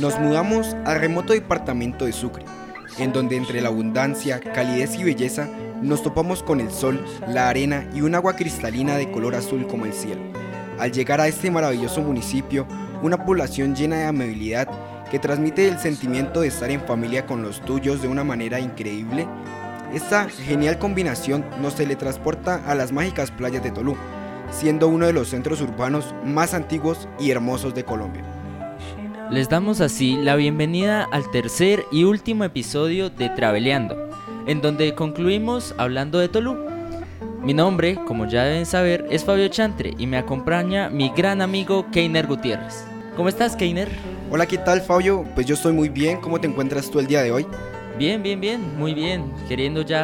Nos mudamos al remoto departamento de Sucre, en donde entre la abundancia, calidez y belleza nos topamos con el sol, la arena y un agua cristalina de color azul como el cielo. Al llegar a este maravilloso municipio, una población llena de amabilidad que transmite el sentimiento de estar en familia con los tuyos de una manera increíble, esta genial combinación nos teletransporta a las mágicas playas de Tolú, siendo uno de los centros urbanos más antiguos y hermosos de Colombia. Les damos así la bienvenida al tercer y último episodio de Traveleando, en donde concluimos hablando de Tolú. Mi nombre, como ya deben saber, es Fabio Chantre y me acompaña mi gran amigo Keiner Gutiérrez. ¿Cómo estás, Keiner? Hola, ¿qué tal, Fabio? Pues yo estoy muy bien. ¿Cómo te encuentras tú el día de hoy? Bien, bien, bien, muy bien. Queriendo ya